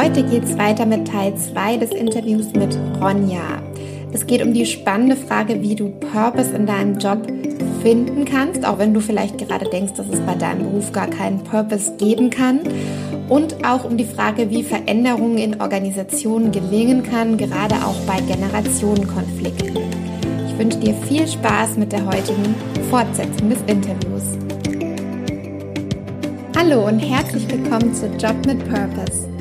Heute geht es weiter mit Teil 2 des Interviews mit Ronja. Es geht um die spannende Frage, wie du Purpose in deinem Job finden kannst, auch wenn du vielleicht gerade denkst, dass es bei deinem Beruf gar keinen Purpose geben kann. Und auch um die Frage, wie Veränderungen in Organisationen gelingen kann, gerade auch bei Generationenkonflikten. Ich wünsche dir viel Spaß mit der heutigen Fortsetzung des Interviews. Hallo und herzlich willkommen zu Job mit Purpose,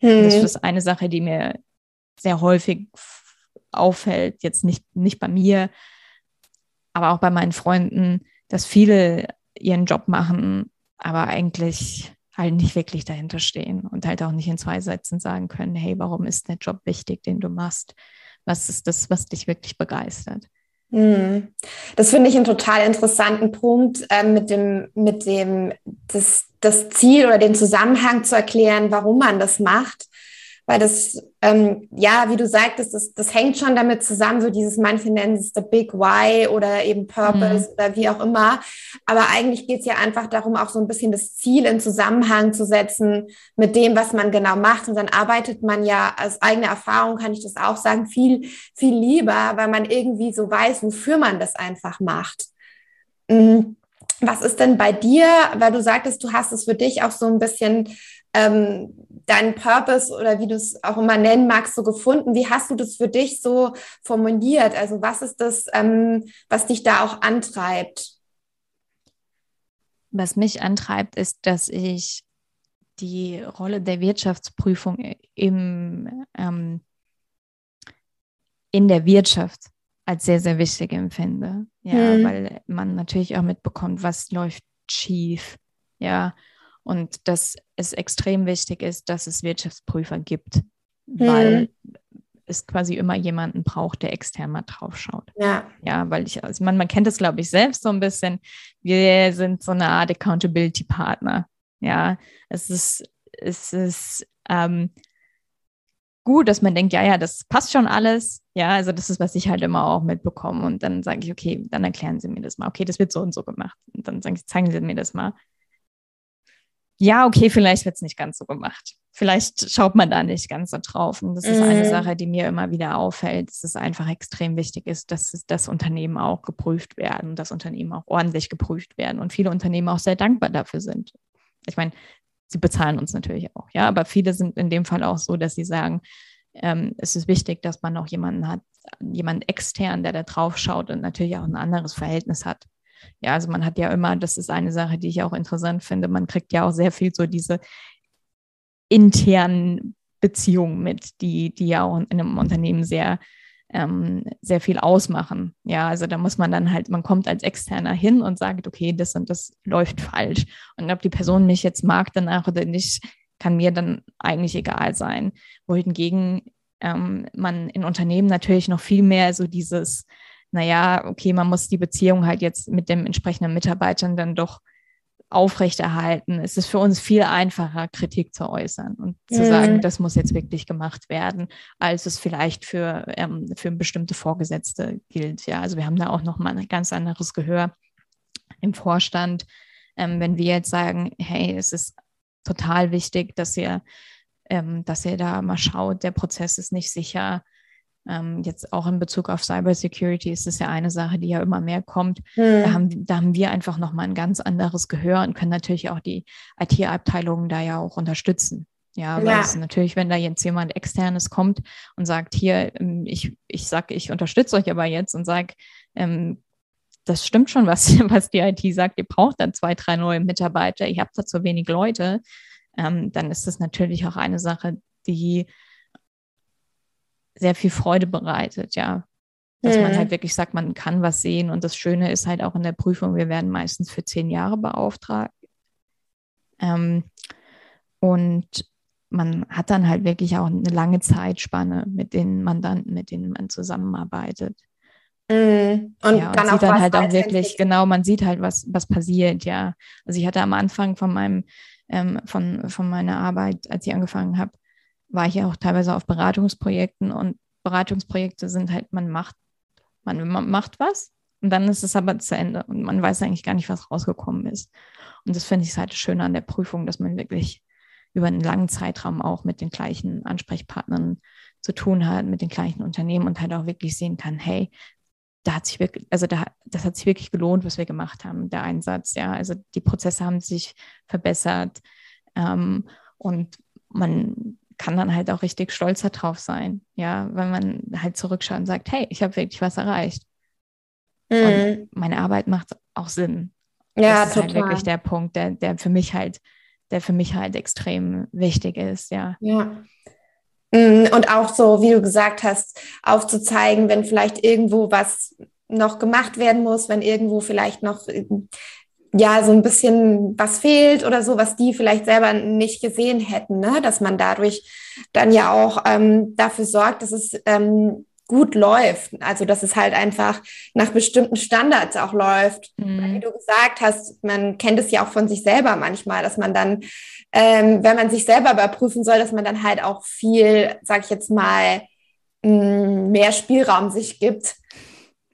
Hm. Das ist eine Sache, die mir sehr häufig auffällt, jetzt nicht, nicht bei mir, aber auch bei meinen Freunden, dass viele ihren Job machen, aber eigentlich halt nicht wirklich dahinter stehen und halt auch nicht in zwei Sätzen sagen können, hey, warum ist der Job wichtig, den du machst? Was ist das, was dich wirklich begeistert? Hm. Das finde ich einen total interessanten Punkt, äh, mit dem, mit dem, das, das Ziel oder den Zusammenhang zu erklären, warum man das macht weil das, ähm, ja, wie du sagtest, das, das hängt schon damit zusammen, so dieses, manche nennen es the big why oder eben Purpose mhm. oder wie auch immer. Aber eigentlich geht es ja einfach darum, auch so ein bisschen das Ziel in Zusammenhang zu setzen mit dem, was man genau macht. Und dann arbeitet man ja aus eigener Erfahrung, kann ich das auch sagen, viel, viel lieber, weil man irgendwie so weiß, wofür man das einfach macht. Mhm. Was ist denn bei dir, weil du sagtest, du hast es für dich auch so ein bisschen ähm, deinen Purpose oder wie du es auch immer nennen magst, so gefunden? Wie hast du das für dich so formuliert? Also was ist das, ähm, was dich da auch antreibt? Was mich antreibt, ist, dass ich die Rolle der Wirtschaftsprüfung im, ähm, in der Wirtschaft als sehr, sehr wichtig empfinde. Ja, hm. weil man natürlich auch mitbekommt, was läuft schief. Ja, und dass es extrem wichtig ist, dass es Wirtschaftsprüfer gibt, mhm. weil es quasi immer jemanden braucht, der extern mal drauf schaut. Ja. Ja, weil ich, also man, man kennt das, glaube ich, selbst so ein bisschen. Wir sind so eine Art Accountability-Partner. Ja, es ist, es ist ähm, gut, dass man denkt, ja, ja, das passt schon alles. Ja, also das ist, was ich halt immer auch mitbekomme. Und dann sage ich, okay, dann erklären Sie mir das mal. Okay, das wird so und so gemacht. Und dann sage ich, zeigen Sie mir das mal ja, okay, vielleicht wird es nicht ganz so gemacht. Vielleicht schaut man da nicht ganz so drauf. Und das ist eine mhm. Sache, die mir immer wieder auffällt, dass es einfach extrem wichtig ist, dass das Unternehmen auch geprüft werden, das Unternehmen auch ordentlich geprüft werden und viele Unternehmen auch sehr dankbar dafür sind. Ich meine, sie bezahlen uns natürlich auch, ja, aber viele sind in dem Fall auch so, dass sie sagen, ähm, es ist wichtig, dass man auch jemanden hat, jemand extern, der da drauf schaut und natürlich auch ein anderes Verhältnis hat ja, also man hat ja immer, das ist eine Sache, die ich auch interessant finde, man kriegt ja auch sehr viel so diese internen Beziehungen mit, die, die ja auch in einem Unternehmen sehr, ähm, sehr viel ausmachen. Ja, also da muss man dann halt, man kommt als Externer hin und sagt, okay, das und das läuft falsch. Und ob die Person mich jetzt mag danach oder nicht, kann mir dann eigentlich egal sein. Wohingegen ähm, man in Unternehmen natürlich noch viel mehr so dieses naja, okay, man muss die Beziehung halt jetzt mit dem entsprechenden Mitarbeitern dann doch aufrechterhalten. Es ist für uns viel einfacher, Kritik zu äußern und zu mhm. sagen, das muss jetzt wirklich gemacht werden, als es vielleicht für, ähm, für bestimmte Vorgesetzte gilt. Ja, also wir haben da auch nochmal ein ganz anderes Gehör im Vorstand. Ähm, wenn wir jetzt sagen, hey, es ist total wichtig, dass ihr, ähm, dass ihr da mal schaut, der Prozess ist nicht sicher, ähm, jetzt auch in Bezug auf Cybersecurity ist es ja eine Sache, die ja immer mehr kommt. Mhm. Da, haben, da haben wir einfach nochmal ein ganz anderes Gehör und können natürlich auch die IT-Abteilungen da ja auch unterstützen. Ja, weil ja. es natürlich, wenn da jetzt jemand externes kommt und sagt, hier, ähm, ich, ich sage, ich unterstütze euch aber jetzt und sage, ähm, das stimmt schon, was, was die IT sagt, ihr braucht dann zwei, drei neue Mitarbeiter, ihr habt da zu wenig Leute, ähm, dann ist das natürlich auch eine Sache, die sehr viel Freude bereitet, ja. Dass mhm. man halt wirklich sagt, man kann was sehen. Und das Schöne ist halt auch in der Prüfung, wir werden meistens für zehn Jahre beauftragt. Ähm, und man hat dann halt wirklich auch eine lange Zeitspanne mit den Mandanten, mit denen man zusammenarbeitet. Mm, und, ja, und sieht dann halt auch wirklich, genau, man sieht halt, was, was passiert, ja. Also ich hatte am Anfang von meinem, ähm, von, von meiner Arbeit, als ich angefangen habe, war ich ja auch teilweise auf Beratungsprojekten und Beratungsprojekte sind halt, man macht, man, man macht was und dann ist es aber zu Ende und man weiß eigentlich gar nicht, was rausgekommen ist. Und das finde ich halt schön an der Prüfung, dass man wirklich über einen langen Zeitraum auch mit den gleichen Ansprechpartnern zu tun hat, mit den gleichen Unternehmen und halt auch wirklich sehen kann, hey, da hat sich wirklich, also da, das hat sich wirklich gelohnt, was wir gemacht haben, der Einsatz, ja. Also die Prozesse haben sich verbessert ähm, und man kann dann halt auch richtig stolz darauf sein, ja, wenn man halt zurückschaut und sagt, hey, ich habe wirklich was erreicht. Mhm. Und meine Arbeit macht auch Sinn. Ja, das ist total. halt wirklich der Punkt, der, der für mich halt, der für mich halt extrem wichtig ist, ja. Ja. Mm, und auch so, wie du gesagt hast, aufzuzeigen, wenn vielleicht irgendwo was noch gemacht werden muss, wenn irgendwo vielleicht noch ja so ein bisschen was fehlt oder so, was die vielleicht selber nicht gesehen hätten, ne? dass man dadurch dann ja auch ähm, dafür sorgt, dass es ähm, gut läuft. Also dass es halt einfach nach bestimmten Standards auch läuft. Mhm. Wie du gesagt hast, man kennt es ja auch von sich selber manchmal, dass man dann, ähm, wenn man sich selber überprüfen soll, dass man dann halt auch viel, sag ich jetzt mal, mm, mehr Spielraum sich gibt.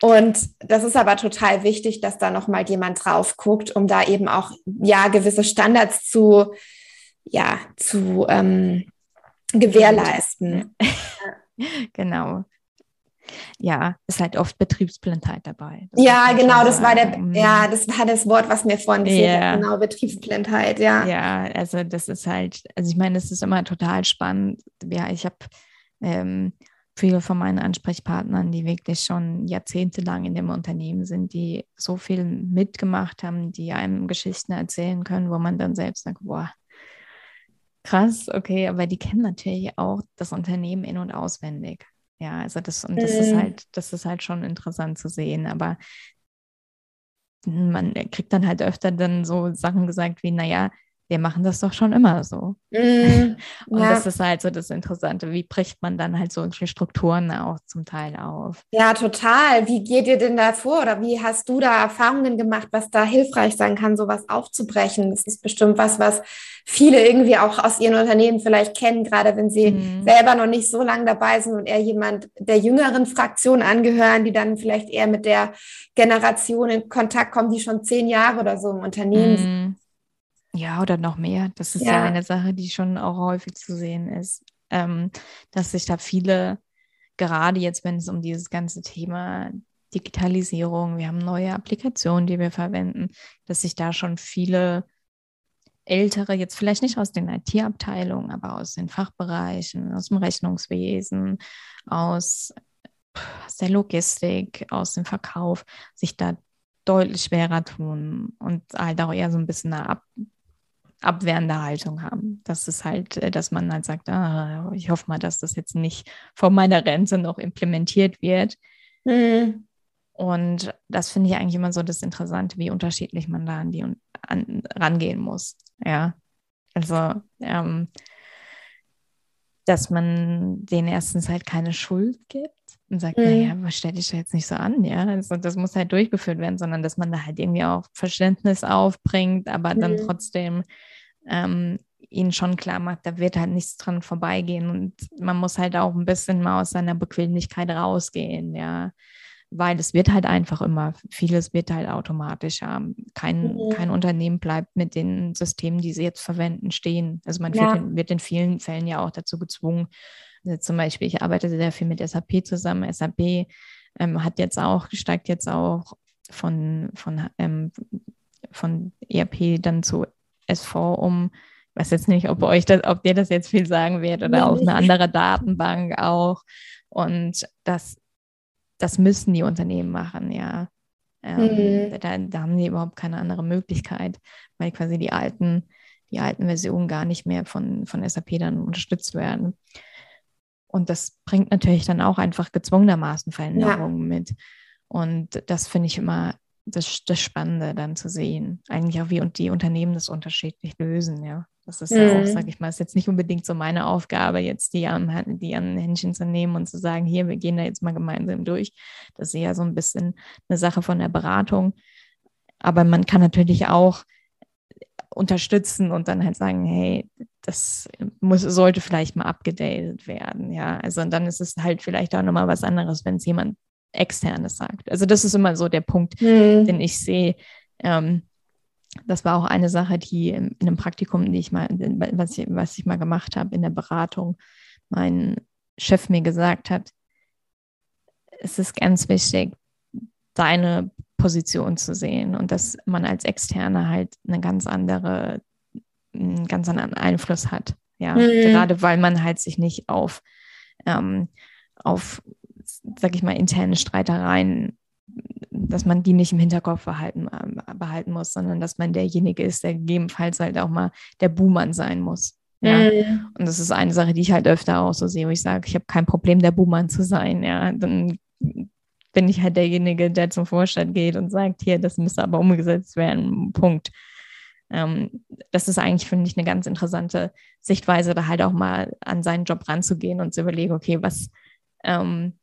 Und das ist aber total wichtig, dass da nochmal jemand drauf guckt, um da eben auch ja gewisse Standards zu ja zu ähm, gewährleisten. Genau ja, ist halt oft Betriebsblindheit dabei. Das ja, genau, das war der, ja, das war das Wort, was mir vorhin gefehlt yeah. hat, genau, Betriebsblindheit, ja. Ja, also das ist halt, also ich meine, es ist immer total spannend. Ja, ich habe ähm, viele von meinen Ansprechpartnern, die wirklich schon jahrzehntelang in dem Unternehmen sind, die so viel mitgemacht haben, die einem Geschichten erzählen können, wo man dann selbst sagt, boah, krass, okay, aber die kennen natürlich auch das Unternehmen in- und auswendig. Ja, also das, und das mhm. ist halt, das ist halt schon interessant zu sehen. Aber man kriegt dann halt öfter dann so Sachen gesagt wie, naja, wir machen das doch schon immer so. Mm, und ja. das ist halt so das Interessante. Wie bricht man dann halt solche Strukturen auch zum Teil auf? Ja, total. Wie geht ihr denn da vor oder wie hast du da Erfahrungen gemacht, was da hilfreich sein kann, sowas aufzubrechen? Das ist bestimmt was, was viele irgendwie auch aus ihren Unternehmen vielleicht kennen, gerade wenn sie mm. selber noch nicht so lange dabei sind und eher jemand der jüngeren Fraktion angehören, die dann vielleicht eher mit der Generation in Kontakt kommen, die schon zehn Jahre oder so im Unternehmen mm. sind. Ja, oder noch mehr. Das ist ja, ja eine Sache, die schon auch häufig zu sehen ist, ähm, dass sich da viele, gerade jetzt, wenn es um dieses ganze Thema Digitalisierung, wir haben neue Applikationen, die wir verwenden, dass sich da schon viele Ältere, jetzt vielleicht nicht aus den IT-Abteilungen, aber aus den Fachbereichen, aus dem Rechnungswesen, aus, aus der Logistik, aus dem Verkauf, sich da deutlich schwerer tun und halt auch eher so ein bisschen eine Ab abwehrende Haltung haben. Das ist halt, äh, dass man halt sagt, ah, ich hoffe mal, dass das jetzt nicht vor meiner Rente noch implementiert wird. Mhm. Und das finde ich eigentlich immer so das Interessante, wie unterschiedlich man da an die an, rangehen muss. Ja, also ähm, dass man denen erstens halt keine Schuld gibt und sagt, mhm. naja, was stell dich da jetzt nicht so an, ja, also das muss halt durchgeführt werden, sondern dass man da halt irgendwie auch Verständnis aufbringt, aber mhm. dann trotzdem ähm, ihnen schon klar macht, da wird halt nichts dran vorbeigehen und man muss halt auch ein bisschen mal aus seiner Bequemlichkeit rausgehen, ja, weil es wird halt einfach immer, vieles wird halt automatischer. Kein, mhm. kein Unternehmen bleibt mit den Systemen, die sie jetzt verwenden, stehen. Also man ja. wird, in, wird in vielen Fällen ja auch dazu gezwungen, also zum Beispiel, ich arbeite sehr viel mit SAP zusammen. SAP ähm, hat jetzt auch, steigt jetzt auch von, von, ähm, von ERP dann zu SV um. Ich weiß jetzt nicht, ob euch das, ob dir das jetzt viel sagen wird oder auf eine andere Datenbank auch. Und das, das müssen die Unternehmen machen, ja. Ähm, mhm. da, da, haben die überhaupt keine andere Möglichkeit, weil quasi die alten, die alten Versionen gar nicht mehr von, von SAP dann unterstützt werden. Und das bringt natürlich dann auch einfach gezwungenermaßen Veränderungen ja. mit. Und das finde ich immer das, das Spannende dann zu sehen. Eigentlich auch, wie und die Unternehmen das unterschiedlich lösen, ja. Das ist mhm. ja auch, mhm. sage ich mal, ist jetzt nicht unbedingt so meine Aufgabe, jetzt die an, die an Händchen zu nehmen und zu sagen, hier, wir gehen da jetzt mal gemeinsam durch. Das ist ja so ein bisschen eine Sache von der Beratung. Aber man kann natürlich auch unterstützen und dann halt sagen, hey, das muss, sollte vielleicht mal abgedatet werden, ja. Also und dann ist es halt vielleicht auch nochmal was anderes, wenn es jemand externes sagt. Also das ist immer so der Punkt, mhm. den ich sehe. Ähm, das war auch eine Sache, die in einem Praktikum, die ich mal, was ich, was ich mal gemacht habe in der Beratung, mein Chef mir gesagt hat, es ist ganz wichtig, deine Position zu sehen und dass man als Externe halt eine ganz andere, einen ganz anderen Einfluss hat. Ja, mhm. gerade weil man halt sich nicht auf, ähm, auf, sag ich mal, interne Streitereien dass man die nicht im Hinterkopf behalten, behalten muss, sondern dass man derjenige ist, der gegebenenfalls halt auch mal der Buhmann sein muss. Ja. Mhm. Und das ist eine Sache, die ich halt öfter auch so sehe, wo ich sage, ich habe kein Problem, der Buhmann zu sein. Ja, dann bin ich halt derjenige, der zum Vorstand geht und sagt, hier, das müsste aber umgesetzt werden. Punkt. Ähm, das ist eigentlich, finde ich, eine ganz interessante Sichtweise, da halt auch mal an seinen Job ranzugehen und zu überlegen, okay, was, ähm,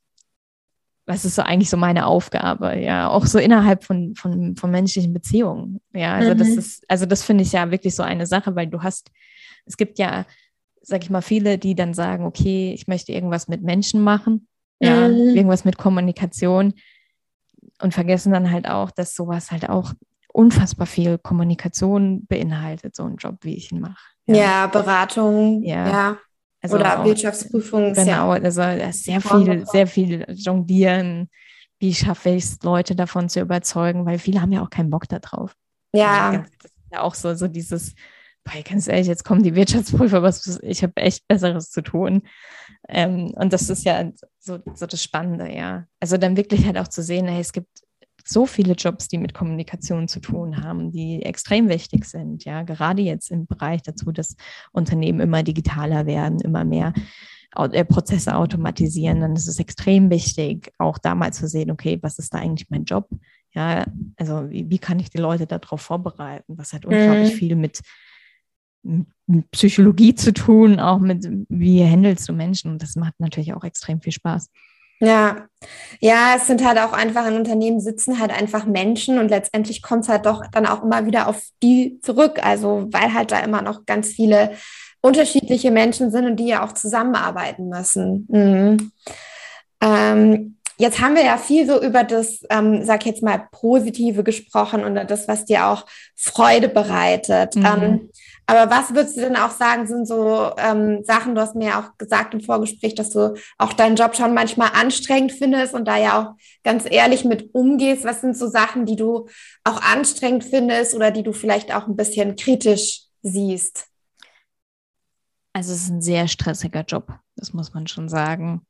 was ist so eigentlich so meine Aufgabe, ja, auch so innerhalb von, von, von menschlichen Beziehungen. Ja, also mhm. das ist, also das finde ich ja wirklich so eine Sache, weil du hast, es gibt ja, sag ich mal, viele, die dann sagen, okay, ich möchte irgendwas mit Menschen machen, ja, mhm. irgendwas mit Kommunikation und vergessen dann halt auch, dass sowas halt auch unfassbar viel Kommunikation beinhaltet, so ein Job, wie ich ihn mache. Ja. ja, Beratung, ja. ja. Also Oder auch, Wirtschaftsprüfung. Genau, also sehr viel, sehr viel jonglieren. Wie schaffe ich es, Leute davon zu überzeugen? Weil viele haben ja auch keinen Bock darauf. Ja. Also, das ist ja auch so, so dieses, boah, ganz ehrlich, jetzt kommen die Wirtschaftsprüfer, was, ich habe echt Besseres zu tun. Ähm, und das ist ja so, so das Spannende, ja. Also dann wirklich halt auch zu sehen, hey, es gibt so viele Jobs, die mit Kommunikation zu tun haben, die extrem wichtig sind. Ja, gerade jetzt im Bereich dazu, dass Unternehmen immer digitaler werden, immer mehr äh, Prozesse automatisieren, dann ist es extrem wichtig, auch da mal zu sehen, okay, was ist da eigentlich mein Job? Ja, also wie, wie kann ich die Leute darauf vorbereiten? Das hat unglaublich mhm. viel mit, mit Psychologie zu tun, auch mit, wie handelst du Menschen? Und das macht natürlich auch extrem viel Spaß. Ja, ja, es sind halt auch einfach in Unternehmen sitzen halt einfach Menschen und letztendlich kommt es halt doch dann auch immer wieder auf die zurück. Also weil halt da immer noch ganz viele unterschiedliche Menschen sind und die ja auch zusammenarbeiten müssen. Mhm. Ähm, jetzt haben wir ja viel so über das, ähm, sag ich jetzt mal, Positive gesprochen und das, was dir auch Freude bereitet. Mhm. Ähm, aber was würdest du denn auch sagen, sind so ähm, Sachen, du hast mir ja auch gesagt im Vorgespräch, dass du auch deinen Job schon manchmal anstrengend findest und da ja auch ganz ehrlich mit umgehst. Was sind so Sachen, die du auch anstrengend findest oder die du vielleicht auch ein bisschen kritisch siehst? Also es ist ein sehr stressiger Job, das muss man schon sagen.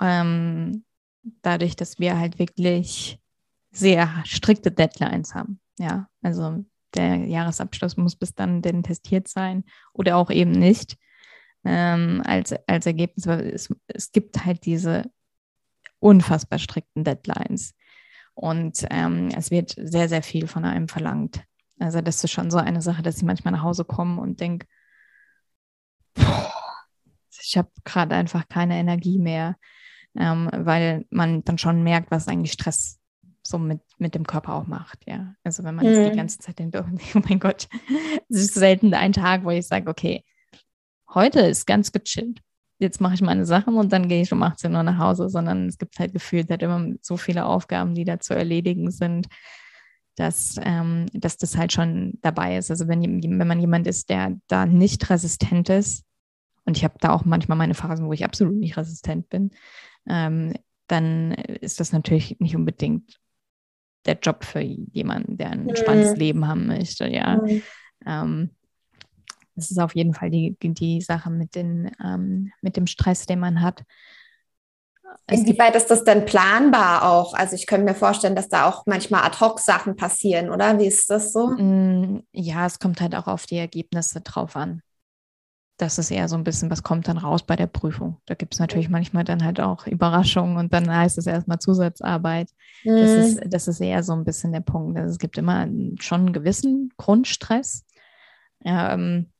Ähm, dadurch, dass wir halt wirklich sehr strikte Deadlines haben. Ja, also der Jahresabschluss muss bis dann denn testiert sein oder auch eben nicht ähm, als, als Ergebnis, weil es, es gibt halt diese unfassbar strikten Deadlines und ähm, es wird sehr, sehr viel von einem verlangt. Also das ist schon so eine Sache, dass ich manchmal nach Hause komme und denke, ich habe gerade einfach keine Energie mehr, ähm, weil man dann schon merkt, was eigentlich Stress so mit, mit dem Körper auch macht, ja. Also wenn man mhm. die ganze Zeit denkt, oh, oh mein Gott, es ist selten ein Tag, wo ich sage, okay, heute ist ganz gechillt. Jetzt mache ich meine Sachen und dann gehe ich um 18 Uhr nach Hause, sondern es gibt halt gefühlt halt immer so viele Aufgaben, die da zu erledigen sind, dass, ähm, dass das halt schon dabei ist. Also wenn, wenn man jemand ist, der da nicht resistent ist, und ich habe da auch manchmal meine Phasen, wo ich absolut nicht resistent bin, ähm, dann ist das natürlich nicht unbedingt der Job für jemanden, der ein entspanntes mhm. Leben haben möchte, ja. Mhm. Ähm, das ist auf jeden Fall die, die Sache mit, den, ähm, mit dem Stress, den man hat. Inwieweit ist das denn planbar auch? Also ich könnte mir vorstellen, dass da auch manchmal Ad-Hoc-Sachen passieren, oder? Wie ist das so? Mm, ja, es kommt halt auch auf die Ergebnisse drauf an das ist eher so ein bisschen, was kommt dann raus bei der Prüfung. Da gibt es natürlich manchmal dann halt auch Überraschungen und dann heißt es erstmal Zusatzarbeit. Mhm. Das, ist, das ist eher so ein bisschen der Punkt. Also es gibt immer schon einen gewissen Grundstress. Ähm,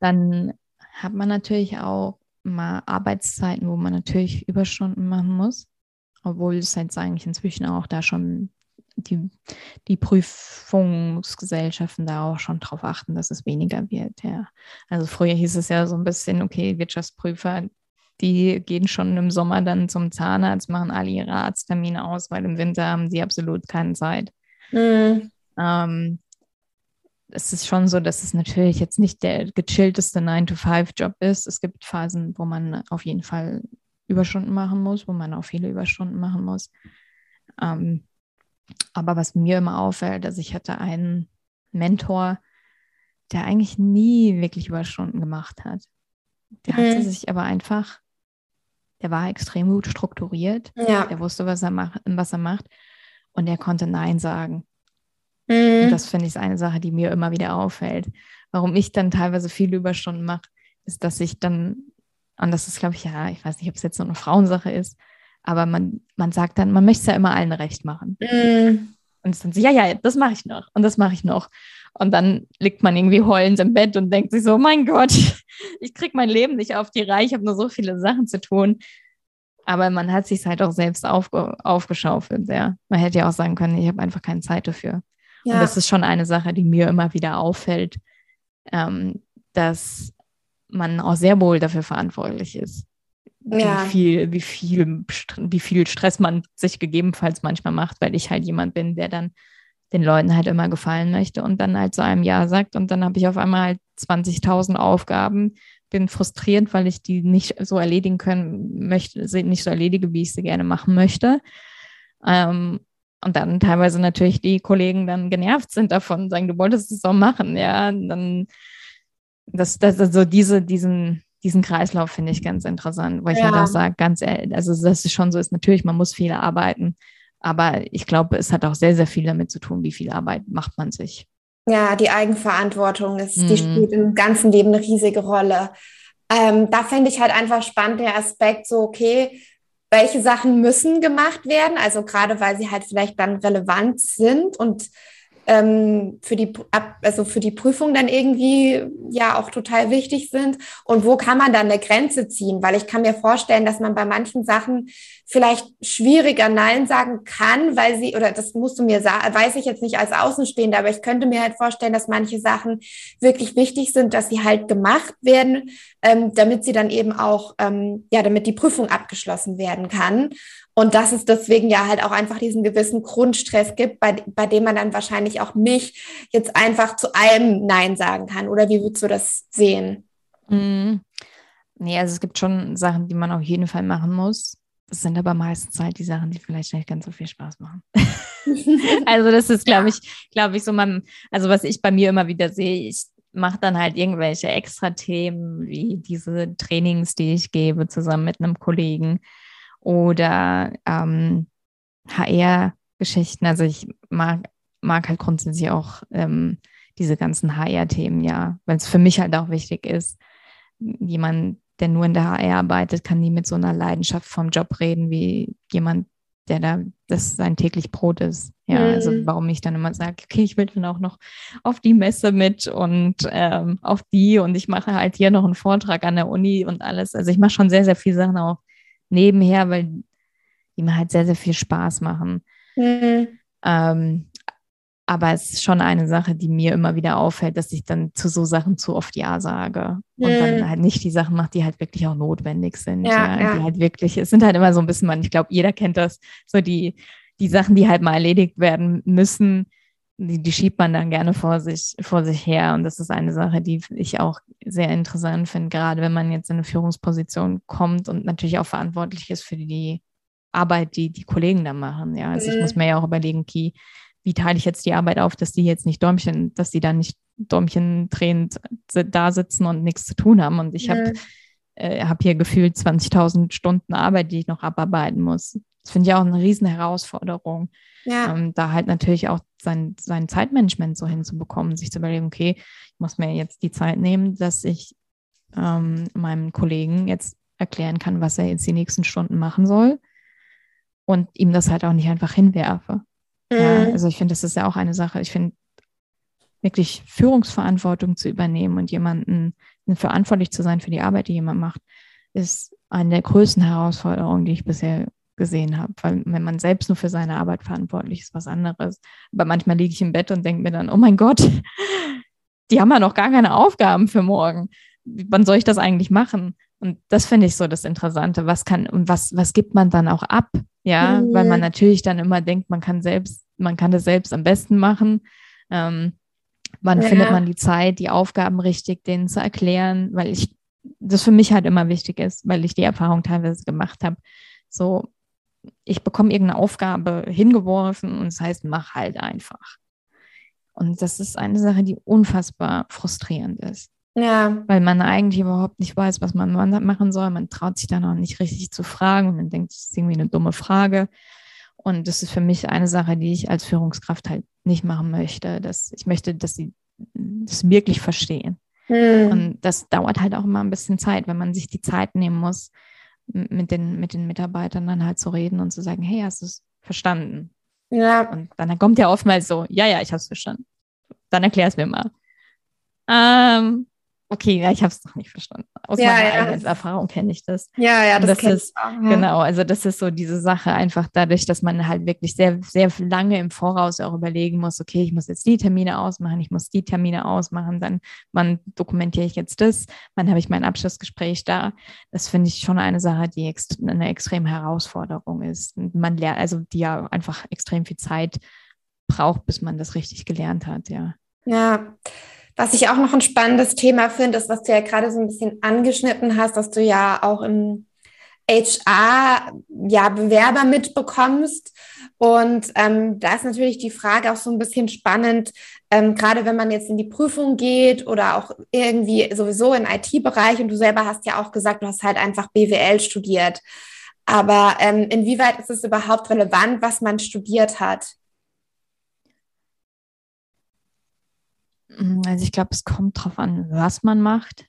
Dann hat man natürlich auch mal Arbeitszeiten, wo man natürlich Überstunden machen muss, obwohl es halt eigentlich inzwischen auch da schon die, die Prüfungsgesellschaften da auch schon darauf achten, dass es weniger wird. Ja. Also früher hieß es ja so ein bisschen, okay, Wirtschaftsprüfer, die gehen schon im Sommer dann zum Zahnarzt, machen alle ihre Arzttermine aus, weil im Winter haben sie absolut keine Zeit. Mhm. Ähm, es ist schon so, dass es natürlich jetzt nicht der gechillteste 9-to-5-Job ist. Es gibt Phasen, wo man auf jeden Fall Überstunden machen muss, wo man auch viele Überstunden machen muss. Ähm, aber was mir immer auffällt, dass ich hatte einen Mentor, der eigentlich nie wirklich Überstunden gemacht hat. Der mhm. hatte sich aber einfach, der war extrem gut strukturiert. Ja. Der wusste, was er, macht, was er macht. Und er konnte Nein sagen. Mhm. Und das finde ich eine Sache, die mir immer wieder auffällt. Warum ich dann teilweise viele Überstunden mache, ist, dass ich dann, und das ist, glaube ich, ja, ich weiß nicht, ob es jetzt so eine Frauensache ist, aber man, man sagt dann, man möchte es ja immer allen recht machen. Mhm. Und es dann so, ja, ja, das mache ich noch und das mache ich noch. Und dann liegt man irgendwie heulend im Bett und denkt sich so, mein Gott, ich kriege mein Leben nicht auf die Reihe, ich habe nur so viele Sachen zu tun. Aber man hat sich halt auch selbst aufge aufgeschaufelt. Ja. Man hätte ja auch sagen können, ich habe einfach keine Zeit dafür. Ja. Und das ist schon eine Sache, die mir immer wieder auffällt, ähm, dass man auch sehr wohl dafür verantwortlich ist ja. wie viel, wie viel, wie viel Stress man sich gegebenenfalls manchmal macht, weil ich halt jemand bin, der dann den Leuten halt immer gefallen möchte und dann halt zu einem Ja sagt und dann habe ich auf einmal halt 20.000 Aufgaben, bin frustriert, weil ich die nicht so erledigen können möchte, nicht so erledige, wie ich sie gerne machen möchte. Ähm, und dann teilweise natürlich die Kollegen dann genervt sind davon, sagen, du wolltest es so machen, ja, und dann das, das also diese, diesen, diesen Kreislauf finde ich ganz interessant, weil ich halt auch sage, ganz ehrlich, also das ist schon so ist, natürlich, man muss viel arbeiten, aber ich glaube, es hat auch sehr, sehr viel damit zu tun, wie viel Arbeit macht man sich. Ja, die Eigenverantwortung ist, mhm. die spielt im ganzen Leben eine riesige Rolle. Ähm, da finde ich halt einfach spannend der Aspekt, so, okay, welche Sachen müssen gemacht werden, also gerade weil sie halt vielleicht dann relevant sind und ähm, für die also für die Prüfung dann irgendwie ja auch total wichtig sind und wo kann man dann eine Grenze ziehen, weil ich kann mir vorstellen, dass man bei manchen Sachen vielleicht schwieriger Nein sagen kann, weil sie oder das musst du mir sagen, weiß ich jetzt nicht als Außenstehender, aber ich könnte mir halt vorstellen, dass manche Sachen wirklich wichtig sind, dass sie halt gemacht werden, ähm, damit sie dann eben auch ähm, ja, damit die Prüfung abgeschlossen werden kann. Und dass es deswegen ja halt auch einfach diesen gewissen Grundstress gibt, bei, bei dem man dann wahrscheinlich auch nicht jetzt einfach zu allem Nein sagen kann. Oder wie würdest du das sehen? Mm. Nee, also es gibt schon Sachen, die man auf jeden Fall machen muss. Das sind aber meistens halt die Sachen, die vielleicht nicht ganz so viel Spaß machen. also das ist, glaube ich, glaube ich, so man, also was ich bei mir immer wieder sehe, ich mache dann halt irgendwelche extra Themen, wie diese Trainings, die ich gebe, zusammen mit einem Kollegen oder ähm, HR-Geschichten. Also ich mag, mag halt grundsätzlich auch ähm, diese ganzen HR-Themen, ja, weil es für mich halt auch wichtig ist. Jemand, der nur in der HR arbeitet, kann nie mit so einer Leidenschaft vom Job reden, wie jemand, der da das sein täglich Brot ist. Ja, mhm. also warum ich dann immer sage, okay, ich will dann auch noch auf die Messe mit und ähm, auf die und ich mache halt hier noch einen Vortrag an der Uni und alles. Also ich mache schon sehr, sehr viele Sachen auch nebenher, weil die mir halt sehr, sehr viel Spaß machen. Mhm. Ähm, aber es ist schon eine Sache, die mir immer wieder auffällt, dass ich dann zu so Sachen zu oft Ja sage und mhm. dann halt nicht die Sachen mache, die halt wirklich auch notwendig sind. Ja, ja, Die halt wirklich, es sind halt immer so ein bisschen, man, ich glaube, jeder kennt das, so die, die Sachen, die halt mal erledigt werden müssen, die, die schiebt man dann gerne vor sich, vor sich her. Und das ist eine Sache, die ich auch sehr interessant finde, gerade wenn man jetzt in eine Führungsposition kommt und natürlich auch verantwortlich ist für die Arbeit, die die Kollegen da machen. Ja, also mhm. ich muss mir ja auch überlegen, okay, wie teile ich jetzt die Arbeit auf, dass die jetzt nicht Däumchen, dass die da nicht Däumchen drehend da sitzen und nichts zu tun haben. Und ich mhm. habe äh, hab hier gefühlt 20.000 Stunden Arbeit, die ich noch abarbeiten muss. Das finde ich auch eine riesen Herausforderung. Ja. Ähm, da halt natürlich auch sein, sein Zeitmanagement so hinzubekommen, sich zu überlegen, okay, ich muss mir jetzt die Zeit nehmen, dass ich ähm, meinem Kollegen jetzt erklären kann, was er jetzt die nächsten Stunden machen soll und ihm das halt auch nicht einfach hinwerfe. Mhm. Ja, also ich finde, das ist ja auch eine Sache. Ich finde, wirklich Führungsverantwortung zu übernehmen und jemanden verantwortlich zu sein für die Arbeit, die jemand macht, ist eine der größten Herausforderungen, die ich bisher gesehen habe. Weil wenn man selbst nur für seine Arbeit verantwortlich ist, was anderes. Aber manchmal liege ich im Bett und denke mir dann, oh mein Gott, die haben ja noch gar keine Aufgaben für morgen. Wann soll ich das eigentlich machen? Und das finde ich so das Interessante. Was kann und was, was gibt man dann auch ab? Ja, mhm. weil man natürlich dann immer denkt, man kann selbst, man kann das selbst am besten machen. Ähm, wann ja. findet man die Zeit, die Aufgaben richtig denen zu erklären? Weil ich das für mich halt immer wichtig ist, weil ich die Erfahrung teilweise gemacht habe. So, ich bekomme irgendeine Aufgabe hingeworfen und es das heißt, mach halt einfach. Und das ist eine Sache, die unfassbar frustrierend ist. Ja. Weil man eigentlich überhaupt nicht weiß, was man machen soll. Man traut sich dann auch nicht richtig zu fragen und man denkt, das ist irgendwie eine dumme Frage. Und das ist für mich eine Sache, die ich als Führungskraft halt nicht machen möchte. Dass ich möchte, dass sie das wirklich verstehen. Hm. Und das dauert halt auch immer ein bisschen Zeit, wenn man sich die Zeit nehmen muss, mit den, mit den Mitarbeitern dann halt zu reden und zu sagen, hey, hast du es verstanden? Ja. Und dann kommt ja oftmals so, ja, ja, ich habe es verstanden. Dann erklär es mir mal. Ähm, okay, ja, ich habe es noch nicht verstanden. Aus ja, meiner ja. eigenen Erfahrung kenne ich das. Ja, ja, das, das ist auch, ja. genau. Also das ist so diese Sache einfach dadurch, dass man halt wirklich sehr, sehr lange im Voraus auch überlegen muss. Okay, ich muss jetzt die Termine ausmachen, ich muss die Termine ausmachen, dann wann dokumentiere ich jetzt das, wann habe ich mein Abschlussgespräch da. Das finde ich schon eine Sache, die ext eine extreme Herausforderung ist. man lernt, also die ja einfach extrem viel Zeit braucht, bis man das richtig gelernt hat. Ja. Ja. Was ich auch noch ein spannendes Thema finde, ist, was du ja gerade so ein bisschen angeschnitten hast, dass du ja auch im HR ja Bewerber mitbekommst. Und ähm, da ist natürlich die Frage auch so ein bisschen spannend, ähm, gerade wenn man jetzt in die Prüfung geht oder auch irgendwie sowieso im IT-Bereich und du selber hast ja auch gesagt, du hast halt einfach BWL studiert. Aber ähm, inwieweit ist es überhaupt relevant, was man studiert hat? Also ich glaube, es kommt drauf an, was man macht.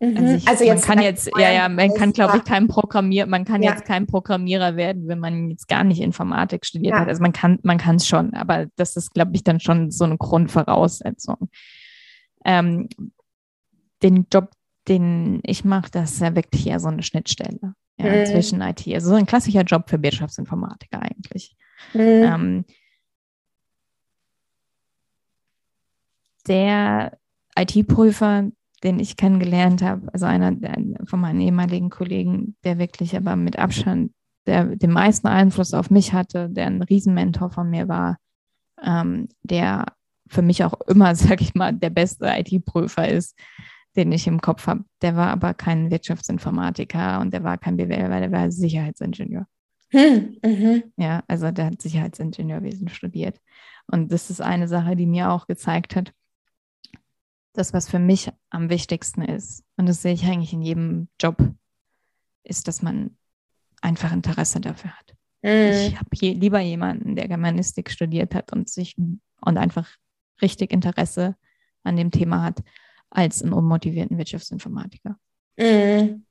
Mhm. Also, ich, also, jetzt man kann jetzt, ja, ja, man kann, glaube ich, kein Programmier, man kann ja. jetzt kein Programmierer werden, wenn man jetzt gar nicht Informatik studiert ja. hat. Also man kann, man kann es schon, aber das ist, glaube ich, dann schon so eine Grundvoraussetzung. Ähm, den Job, den ich mache, das ist ja wirklich eher so eine Schnittstelle ja, mhm. zwischen IT. Also so ein klassischer Job für Wirtschaftsinformatiker eigentlich. Mhm. Ähm, der IT-Prüfer, den ich kennengelernt habe, also einer von meinen ehemaligen Kollegen, der wirklich aber mit Abstand der den meisten Einfluss auf mich hatte, der ein Riesenmentor von mir war, ähm, der für mich auch immer, sag ich mal, der beste IT-Prüfer ist, den ich im Kopf habe. Der war aber kein Wirtschaftsinformatiker und der war kein BWL, weil der war Sicherheitsingenieur. Hm, mhm. Ja, also der hat Sicherheitsingenieurwesen studiert. Und das ist eine Sache, die mir auch gezeigt hat, das, was für mich am wichtigsten ist, und das sehe ich eigentlich in jedem Job, ist, dass man einfach Interesse dafür hat. Mhm. Ich habe je, lieber jemanden, der Germanistik studiert hat und sich und einfach richtig Interesse an dem Thema hat, als einen unmotivierten Wirtschaftsinformatiker. Mhm.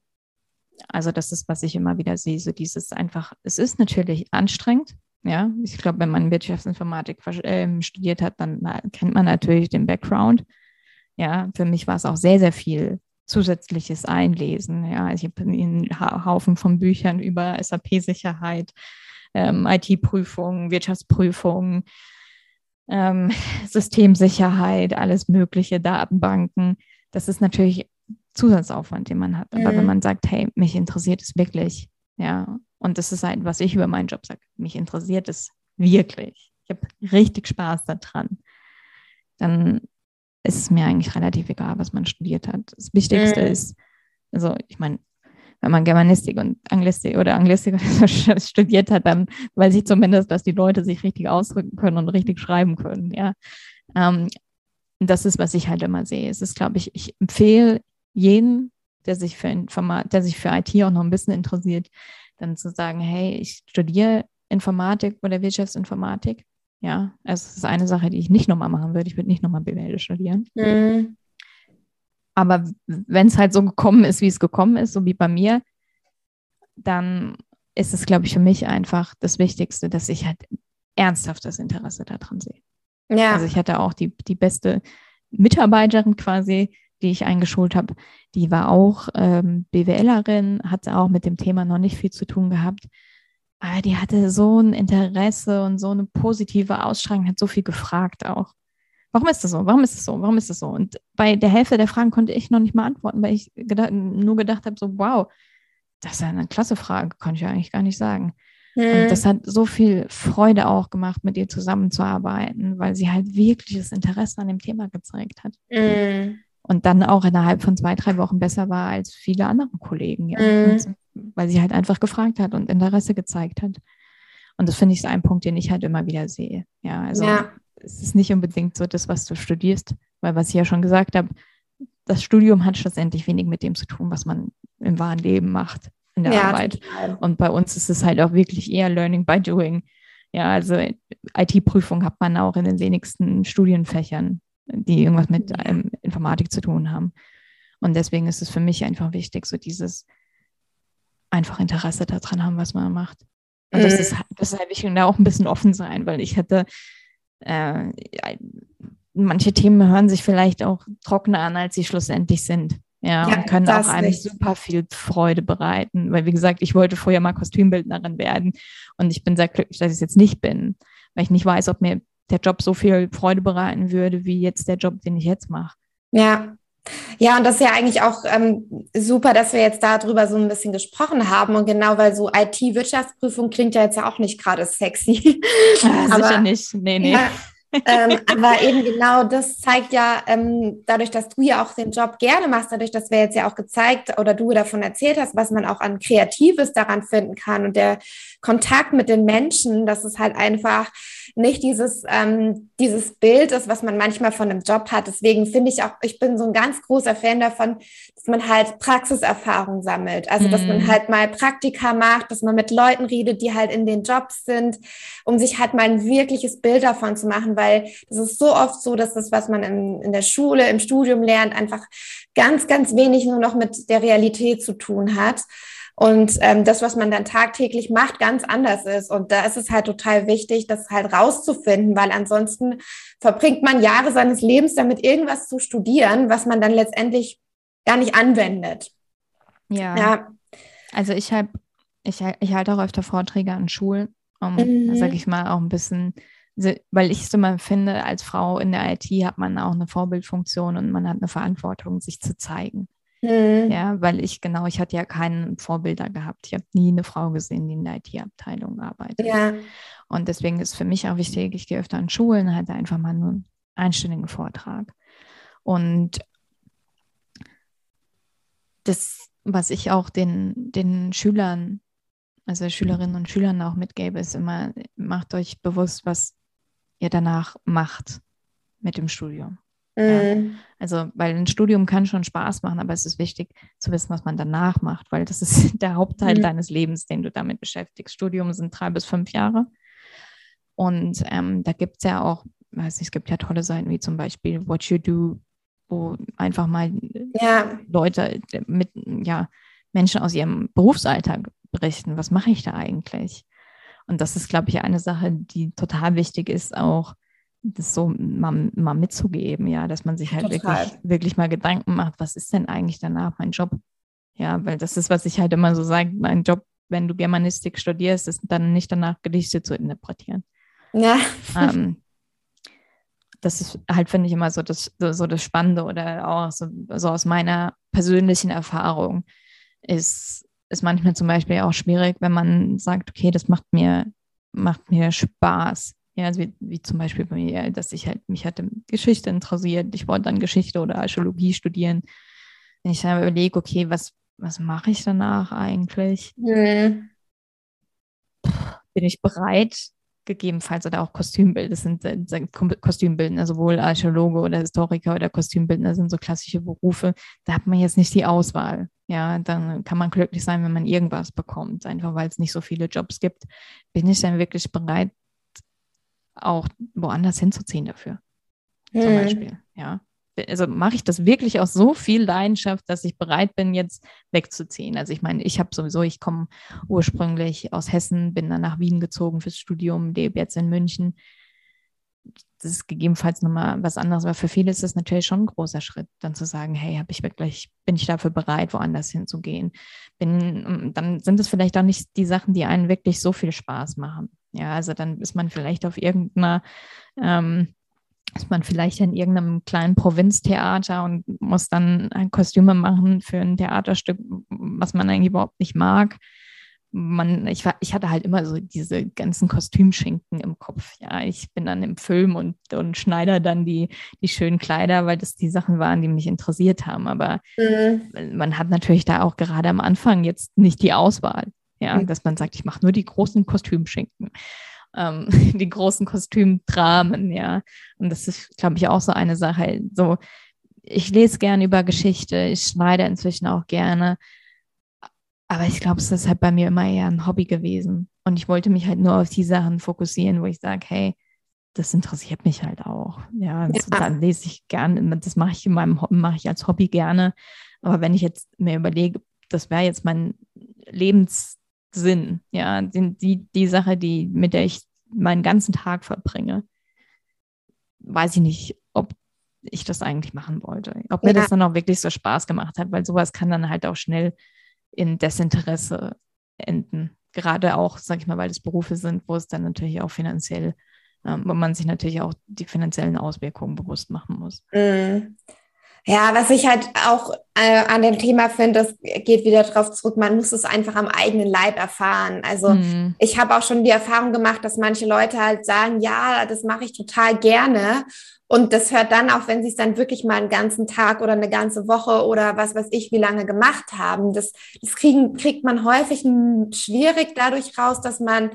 Also das ist, was ich immer wieder sehe, so dieses einfach, es ist natürlich anstrengend, ja, ich glaube, wenn man Wirtschaftsinformatik äh, studiert hat, dann kennt man natürlich den Background. Ja, für mich war es auch sehr, sehr viel zusätzliches Einlesen. Ja, ich habe einen Haufen von Büchern über SAP-Sicherheit, ähm, IT-Prüfungen, Wirtschaftsprüfungen, ähm, Systemsicherheit, alles mögliche, Datenbanken. Das ist natürlich Zusatzaufwand, den man hat. Aber mhm. wenn man sagt, hey, mich interessiert es wirklich, ja, und das ist halt, was ich über meinen Job sage, mich interessiert es wirklich. Ich habe richtig Spaß daran. Dann ist es mir eigentlich relativ egal, was man studiert hat. Das Wichtigste mhm. ist, also ich meine, wenn man Germanistik und Anglistik oder Anglistik studiert hat, dann weiß ich zumindest, dass die Leute sich richtig ausdrücken können und richtig schreiben können. Ja, ähm, das ist, was ich halt immer sehe. Es ist, glaube ich, ich empfehle jeden, der sich für Informat, der sich für IT auch noch ein bisschen interessiert, dann zu sagen, hey, ich studiere Informatik oder Wirtschaftsinformatik ja, also es ist eine Sache, die ich nicht nochmal machen würde. Ich würde nicht nochmal BWL studieren. Mhm. Aber wenn es halt so gekommen ist, wie es gekommen ist, so wie bei mir, dann ist es, glaube ich, für mich einfach das Wichtigste, dass ich halt ernsthaftes Interesse daran sehe. Ja. Also ich hatte auch die, die beste Mitarbeiterin quasi, die ich eingeschult habe, die war auch ähm, BWLerin, hat auch mit dem Thema noch nicht viel zu tun gehabt. Aber die hatte so ein Interesse und so eine positive Ausstrahlung, hat so viel gefragt auch. Warum ist das so? Warum ist das so? Warum ist das so? Und bei der Hälfte der Fragen konnte ich noch nicht mal antworten, weil ich gedacht, nur gedacht habe, so, wow, das ist eine klasse Frage, konnte ich ja eigentlich gar nicht sagen. Mhm. Und hm. das hat so viel Freude auch gemacht, mit ihr zusammenzuarbeiten, weil sie halt wirkliches Interesse an dem Thema gezeigt hat. Mhm. Und dann auch innerhalb von zwei, drei Wochen besser war als viele andere Kollegen, ja. Mhm. Weil sie halt einfach gefragt hat und Interesse gezeigt hat. Und das finde ich so ein Punkt, den ich halt immer wieder sehe. Ja, also ja. es ist nicht unbedingt so das, was du studierst, weil was ich ja schon gesagt habe, das Studium hat schlussendlich wenig mit dem zu tun, was man im wahren Leben macht in der ja, Arbeit. Total. Und bei uns ist es halt auch wirklich eher Learning by Doing. Ja, also IT-Prüfung hat man auch in den wenigsten Studienfächern, die irgendwas mit ähm, Informatik zu tun haben. Und deswegen ist es für mich einfach wichtig, so dieses einfach Interesse daran haben, was man macht. Und das, mhm. ist, das ist halt wichtig und da auch ein bisschen offen sein, weil ich hätte äh, manche Themen hören sich vielleicht auch trockener an, als sie schlussendlich sind. Ja, ja und können auch einem nicht. super viel Freude bereiten. Weil, wie gesagt, ich wollte vorher mal Kostümbildnerin werden und ich bin sehr glücklich, dass ich es jetzt nicht bin, weil ich nicht weiß, ob mir der Job so viel Freude bereiten würde, wie jetzt der Job, den ich jetzt mache. Ja. Ja, und das ist ja eigentlich auch ähm, super, dass wir jetzt darüber so ein bisschen gesprochen haben. Und genau, weil so IT-Wirtschaftsprüfung klingt ja jetzt ja auch nicht gerade sexy. Ja, sicher Aber, nicht. Nee, nee. Ja, ähm, aber eben genau das zeigt ja, ähm, dadurch, dass du ja auch den Job gerne machst, dadurch, dass wir jetzt ja auch gezeigt oder du davon erzählt hast, was man auch an Kreatives daran finden kann und der Kontakt mit den Menschen, dass es halt einfach nicht dieses, ähm, dieses Bild ist, was man manchmal von einem Job hat. Deswegen finde ich auch, ich bin so ein ganz großer Fan davon, dass man halt Praxiserfahrung sammelt. Also, dass man mhm. halt mal Praktika macht, dass man mit Leuten redet, die halt in den Jobs sind, um sich halt mal ein wirkliches Bild davon zu machen, weil das ist so oft so, dass das, was man in, in der Schule, im Studium lernt, einfach ganz, ganz wenig nur noch mit der Realität zu tun hat und ähm, das, was man dann tagtäglich macht, ganz anders ist. Und da ist es halt total wichtig, das halt rauszufinden, weil ansonsten verbringt man Jahre seines Lebens damit, irgendwas zu studieren, was man dann letztendlich gar nicht anwendet. Ja. ja. Also ich habe, ich, ich halte auch öfter Vorträge an Schulen, um, mhm. sage ich mal, auch ein bisschen weil ich es immer finde, als Frau in der IT hat man auch eine Vorbildfunktion und man hat eine Verantwortung, sich zu zeigen. Mhm. Ja, weil ich genau, ich hatte ja keinen Vorbilder gehabt. Ich habe nie eine Frau gesehen, die in der IT-Abteilung arbeitet. Ja. Und deswegen ist für mich auch wichtig, ich gehe öfter an Schulen, halte einfach mal nur einen einstündigen Vortrag. Und das, was ich auch den, den Schülern, also Schülerinnen und Schülern auch mitgebe, ist immer, macht euch bewusst, was ihr danach macht mit dem Studium. Ja. Mhm. Also, weil ein Studium kann schon Spaß machen, aber es ist wichtig zu wissen, was man danach macht, weil das ist der Hauptteil mhm. deines Lebens, den du damit beschäftigst. Studium sind drei bis fünf Jahre. Und ähm, da gibt es ja auch, weiß nicht, es gibt ja tolle Seiten wie zum Beispiel What You Do, wo einfach mal ja. Leute mit, ja, Menschen aus ihrem Berufsalltag berichten, was mache ich da eigentlich? Und das ist, glaube ich, eine Sache, die total wichtig ist, auch das so mal, mal mitzugeben, ja, dass man sich halt wirklich, wirklich mal Gedanken macht, was ist denn eigentlich danach mein Job? Ja, weil das ist, was ich halt immer so sage, mein Job, wenn du Germanistik studierst, ist dann nicht danach Gedichte zu interpretieren. Ja. Ähm, das ist halt, finde ich, immer so das, so, so das Spannende oder auch so, so aus meiner persönlichen Erfahrung ist, ist manchmal zum Beispiel auch schwierig, wenn man sagt, okay, das macht mir, macht mir Spaß ja, also wie, wie, zum Beispiel bei mir, dass ich halt, mich hatte Geschichte interessiert, ich wollte dann Geschichte oder Archäologie studieren. Wenn ich dann überlege, okay, was, was mache ich danach eigentlich? Mhm. Bin ich bereit, gegebenenfalls oder auch Kostümbild, das sind, sind Kostümbildner, sowohl Archäologe oder Historiker oder Kostümbildner sind so klassische Berufe, da hat man jetzt nicht die Auswahl. Ja, dann kann man glücklich sein, wenn man irgendwas bekommt, einfach weil es nicht so viele Jobs gibt. Bin ich dann wirklich bereit, auch woanders hinzuziehen dafür. Hm. Zum Beispiel, ja. Also mache ich das wirklich aus so viel Leidenschaft, dass ich bereit bin, jetzt wegzuziehen. Also ich meine, ich habe sowieso, ich komme ursprünglich aus Hessen, bin dann nach Wien gezogen fürs Studium, lebe jetzt in München. das ist gegebenenfalls nochmal was anderes, aber für viele ist es natürlich schon ein großer Schritt, dann zu sagen, hey, habe ich wirklich, bin ich dafür bereit, woanders hinzugehen? Bin, dann sind es vielleicht auch nicht die Sachen, die einen wirklich so viel Spaß machen. Ja, also dann ist man vielleicht auf irgendeiner, ähm, ist man vielleicht in irgendeinem kleinen Provinztheater und muss dann Kostüme machen für ein Theaterstück, was man eigentlich überhaupt nicht mag man, ich, war, ich hatte halt immer so diese ganzen Kostümschinken im Kopf. Ja, ich bin dann im Film und, und schneide dann die, die schönen Kleider, weil das die Sachen waren, die mich interessiert haben. Aber mhm. man hat natürlich da auch gerade am Anfang jetzt nicht die Auswahl. Ja, mhm. dass man sagt, ich mache nur die großen Kostümschinken. Ähm, die großen Kostümdramen, ja. Und das ist, glaube ich, auch so eine Sache. So, ich lese gerne über Geschichte, ich schneide inzwischen auch gerne. Aber ich glaube, es ist halt bei mir immer eher ein Hobby gewesen. Und ich wollte mich halt nur auf die Sachen fokussieren, wo ich sage, hey, das interessiert mich halt auch. Ja, ja. dann lese ich gerne, das mache ich in meinem mache ich als Hobby gerne. Aber wenn ich jetzt mir überlege, das wäre jetzt mein Lebenssinn, ja, die, die Sache, die, mit der ich meinen ganzen Tag verbringe, weiß ich nicht, ob ich das eigentlich machen wollte. Ob mir ja. das dann auch wirklich so Spaß gemacht hat, weil sowas kann dann halt auch schnell in Desinteresse enden. Gerade auch, sag ich mal, weil es Berufe sind, wo es dann natürlich auch finanziell, ähm, wo man sich natürlich auch die finanziellen Auswirkungen bewusst machen muss. Mm. Ja, was ich halt auch äh, an dem Thema finde, das geht wieder darauf zurück, man muss es einfach am eigenen Leib erfahren. Also mhm. ich habe auch schon die Erfahrung gemacht, dass manche Leute halt sagen, ja, das mache ich total gerne. Und das hört dann auch, wenn sie es dann wirklich mal einen ganzen Tag oder eine ganze Woche oder was weiß ich, wie lange gemacht haben. Das, das kriegen, kriegt man häufig schwierig dadurch raus, dass man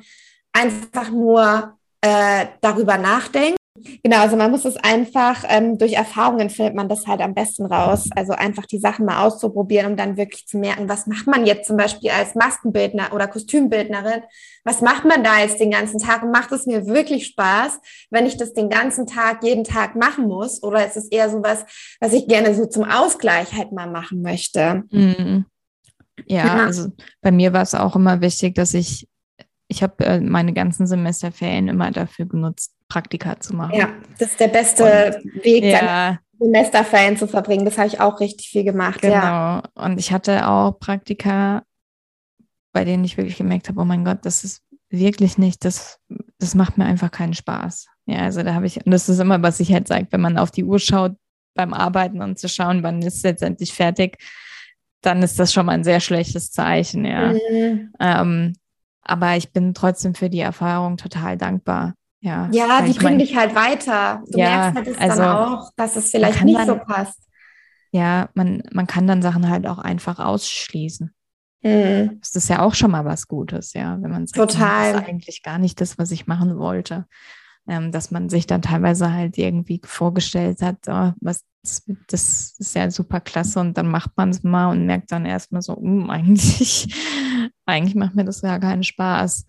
einfach nur äh, darüber nachdenkt Genau, also man muss es einfach, ähm, durch Erfahrungen findet man das halt am besten raus. Also einfach die Sachen mal auszuprobieren, um dann wirklich zu merken, was macht man jetzt zum Beispiel als Maskenbildner oder Kostümbildnerin? Was macht man da jetzt den ganzen Tag und macht es mir wirklich Spaß, wenn ich das den ganzen Tag, jeden Tag machen muss? Oder ist es eher so was, was ich gerne so zum Ausgleich halt mal machen möchte? Mhm. Ja, ja, also bei mir war es auch immer wichtig, dass ich ich habe äh, meine ganzen Semesterferien immer dafür genutzt, Praktika zu machen. Ja, das ist der beste und, Weg, ja, Semesterferien zu verbringen. Das habe ich auch richtig viel gemacht. Genau. Ja. Und ich hatte auch Praktika, bei denen ich wirklich gemerkt habe, oh mein Gott, das ist wirklich nicht, das, das macht mir einfach keinen Spaß. Ja, also da habe ich, und das ist immer, was ich halt sage, wenn man auf die Uhr schaut beim Arbeiten und zu schauen, wann ist es jetzt endlich fertig, dann ist das schon mal ein sehr schlechtes Zeichen, ja. Mhm. Ähm, aber ich bin trotzdem für die Erfahrung total dankbar. Ja, ja die bringen dich halt weiter. Du ja, merkst halt es also, dann auch, dass es vielleicht nicht dann, so passt. Ja, man, man kann dann Sachen halt auch einfach ausschließen. Mhm. Das ist ja auch schon mal was Gutes, ja, wenn man sagt, Total. das ist eigentlich gar nicht das, was ich machen wollte. Ähm, dass man sich dann teilweise halt irgendwie vorgestellt hat, oh, was, das ist ja super klasse und dann macht man es mal und merkt dann erstmal so, um, eigentlich, eigentlich macht mir das ja keinen Spaß.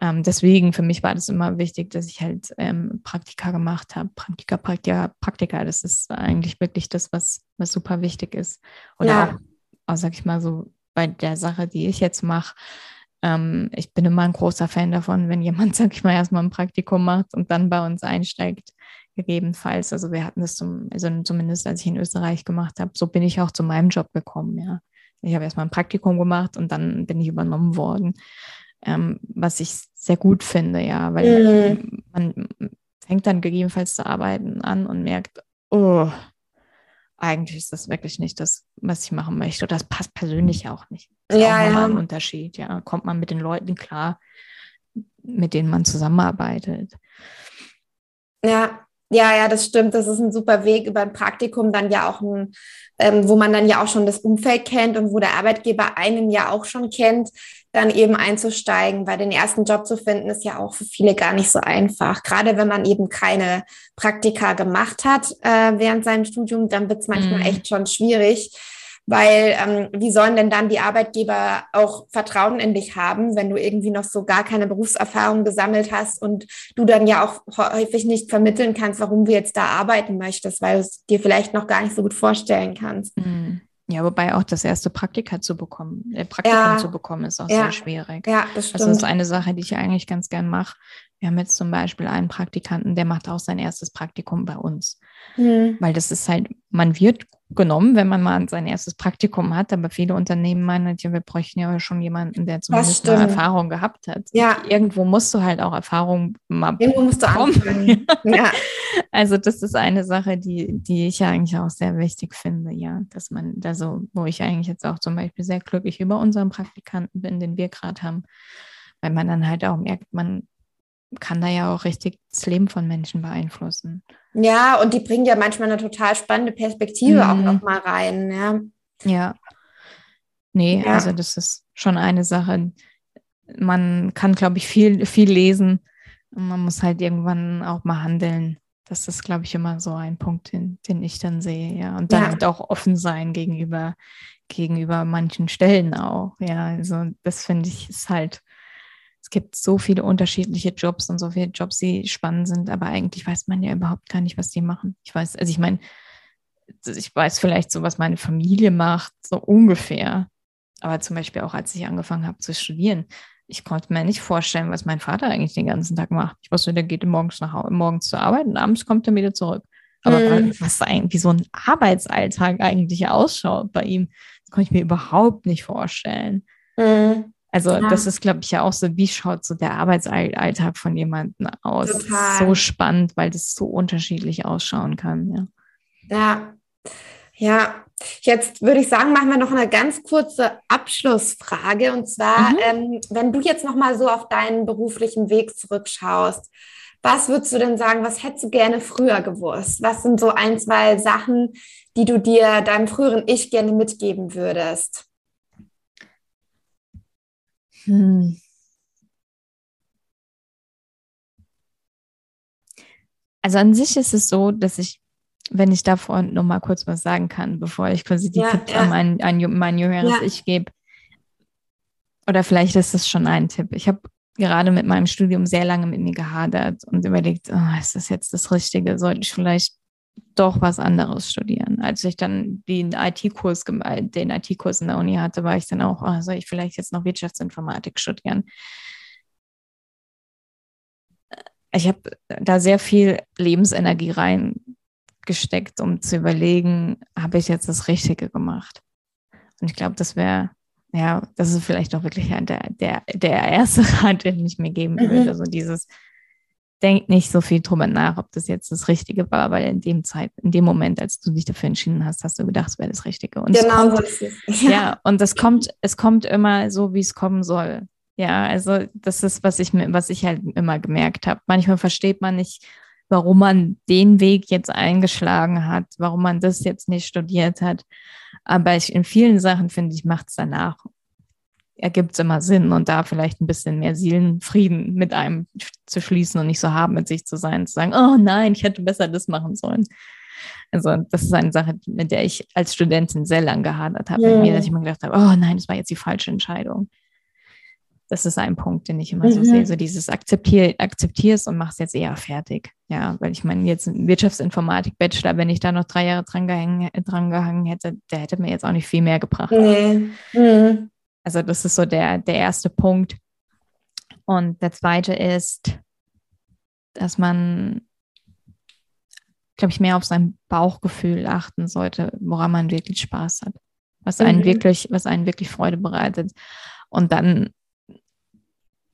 Ähm, deswegen für mich war das immer wichtig, dass ich halt ähm, Praktika gemacht habe. Praktika, Praktika, Praktika, das ist eigentlich wirklich das, was, was super wichtig ist. Oder ja. auch, auch, sag ich mal so, bei der Sache, die ich jetzt mache, ähm, ich bin immer ein großer Fan davon, wenn jemand, sag ich mal, erstmal ein Praktikum macht und dann bei uns einsteigt, gegebenenfalls. Also wir hatten das zum, also zumindest als ich in Österreich gemacht habe, so bin ich auch zu meinem Job gekommen, ja. Ich habe erstmal ein Praktikum gemacht und dann bin ich übernommen worden ähm, was ich sehr gut finde, ja, weil mhm. man fängt dann gegebenenfalls zu arbeiten an und merkt, oh, eigentlich ist das wirklich nicht das, was ich machen möchte. Das passt persönlich auch nicht. Das ist ja, auch ja. ein Unterschied, ja. Kommt man mit den Leuten klar, mit denen man zusammenarbeitet. Ja, ja, ja, das stimmt. Das ist ein super Weg über ein Praktikum dann ja auch ein, ähm, wo man dann ja auch schon das Umfeld kennt und wo der Arbeitgeber einen ja auch schon kennt, dann eben einzusteigen, weil den ersten Job zu finden ist ja auch für viele gar nicht so einfach. Gerade wenn man eben keine Praktika gemacht hat äh, während seinem Studium, dann wird es manchmal mhm. echt schon schwierig weil ähm, wie sollen denn dann die Arbeitgeber auch Vertrauen in dich haben, wenn du irgendwie noch so gar keine Berufserfahrung gesammelt hast und du dann ja auch häufig nicht vermitteln kannst, warum du jetzt da arbeiten möchtest, weil du es dir vielleicht noch gar nicht so gut vorstellen kannst. Mhm. Ja, wobei auch das erste Praktika zu bekommen, äh, Praktikum ja. zu bekommen, ist auch ja. sehr schwierig. Ja, das stimmt. Also das ist eine Sache, die ich eigentlich ganz gern mache. Wir haben jetzt zum Beispiel einen Praktikanten, der macht auch sein erstes Praktikum bei uns. Mhm. Weil das ist halt, man wird genommen, wenn man mal sein erstes Praktikum hat, aber viele Unternehmen meinen, ja, wir bräuchten ja schon jemanden, der zumindest eine Erfahrung gehabt hat. Ja. Irgendwo musst du halt auch Erfahrung mal Irgendwo musst du anfangen. ja. Also das ist eine Sache, die, die ich eigentlich auch sehr wichtig finde, ja, dass man da so, wo ich eigentlich jetzt auch zum Beispiel sehr glücklich über unseren Praktikanten bin, den wir gerade haben, weil man dann halt auch merkt, man kann da ja auch richtig das Leben von Menschen beeinflussen. Ja, und die bringen ja manchmal eine total spannende Perspektive mhm. auch nochmal rein, ja. Ja. Nee, ja. also das ist schon eine Sache. Man kann, glaube ich, viel, viel lesen. Und man muss halt irgendwann auch mal handeln. Das ist, glaube ich, immer so ein Punkt, den, den ich dann sehe, ja. Und dann ja. halt auch offen sein gegenüber, gegenüber manchen Stellen auch. Ja, also das finde ich ist halt es gibt so viele unterschiedliche Jobs und so viele Jobs, die spannend sind, aber eigentlich weiß man ja überhaupt gar nicht, was die machen. Ich weiß, also ich meine, ich weiß vielleicht so, was meine Familie macht, so ungefähr. Aber zum Beispiel auch, als ich angefangen habe zu studieren, ich konnte mir nicht vorstellen, was mein Vater eigentlich den ganzen Tag macht. Ich wusste, der geht morgens nach morgens zur Arbeit und abends kommt er wieder zurück. Aber mhm. was eigentlich, so ein Arbeitsalltag eigentlich ausschaut bei ihm, das konnte ich mir überhaupt nicht vorstellen. Mhm. Also ja. das ist, glaube ich, ja auch so, wie schaut so der Arbeitsalltag von jemandem aus? Total. So spannend, weil das so unterschiedlich ausschauen kann. Ja. ja. Ja, jetzt würde ich sagen, machen wir noch eine ganz kurze Abschlussfrage. Und zwar, mhm. ähm, wenn du jetzt nochmal so auf deinen beruflichen Weg zurückschaust, was würdest du denn sagen, was hättest du gerne früher gewusst? Was sind so ein, zwei Sachen, die du dir deinem früheren Ich gerne mitgeben würdest? Hm. Also an sich ist es so, dass ich, wenn ich davor noch mal kurz was sagen kann, bevor ich quasi die ja, Tipps ja. an mein, an mein jüngeres ja. Ich gebe, oder vielleicht ist das schon ein Tipp. Ich habe gerade mit meinem Studium sehr lange mit mir gehadert und überlegt, oh, ist das jetzt das Richtige? Sollte ich vielleicht doch was anderes studieren. Als ich dann den IT-Kurs, den IT-Kurs in der Uni hatte, war ich dann auch, oh, soll ich vielleicht jetzt noch Wirtschaftsinformatik studieren? Ich habe da sehr viel Lebensenergie reingesteckt, um zu überlegen, habe ich jetzt das Richtige gemacht? Und ich glaube, das wäre, ja, das ist vielleicht auch wirklich der, der, der erste Rat, den ich mir geben mhm. würde. So dieses, denk nicht so viel drüber nach, ob das jetzt das Richtige war, weil in dem Zeit, in dem Moment, als du dich dafür entschieden hast, hast du gedacht, es wäre das Richtige. Und genau, kommt, so ist es. Ja. ja, und es kommt, es kommt immer so, wie es kommen soll. Ja, also das ist, was ich was ich halt immer gemerkt habe. Manchmal versteht man nicht, warum man den Weg jetzt eingeschlagen hat, warum man das jetzt nicht studiert hat. Aber ich, in vielen Sachen, finde ich, macht es danach ergibt es immer Sinn und da vielleicht ein bisschen mehr Seelenfrieden mit einem zu schließen und nicht so hart mit sich zu sein, zu sagen, oh nein, ich hätte besser das machen sollen. Also das ist eine Sache, mit der ich als Studentin sehr lange gehadert habe, mit mir, dass ich mir gedacht habe, oh nein, das war jetzt die falsche Entscheidung. Das ist ein Punkt, den ich immer mhm. so sehe, so dieses akzeptier, akzeptierst und machst jetzt eher fertig. Ja, weil ich meine, jetzt Wirtschaftsinformatik Bachelor, wenn ich da noch drei Jahre dran gehangen, dran gehangen hätte, der hätte mir jetzt auch nicht viel mehr gebracht. Nee. Mhm. Also das ist so der, der erste Punkt. Und der zweite ist, dass man, glaube ich, mehr auf sein Bauchgefühl achten sollte, woran man wirklich Spaß hat, was einen mhm. wirklich, was einen wirklich Freude bereitet. Und dann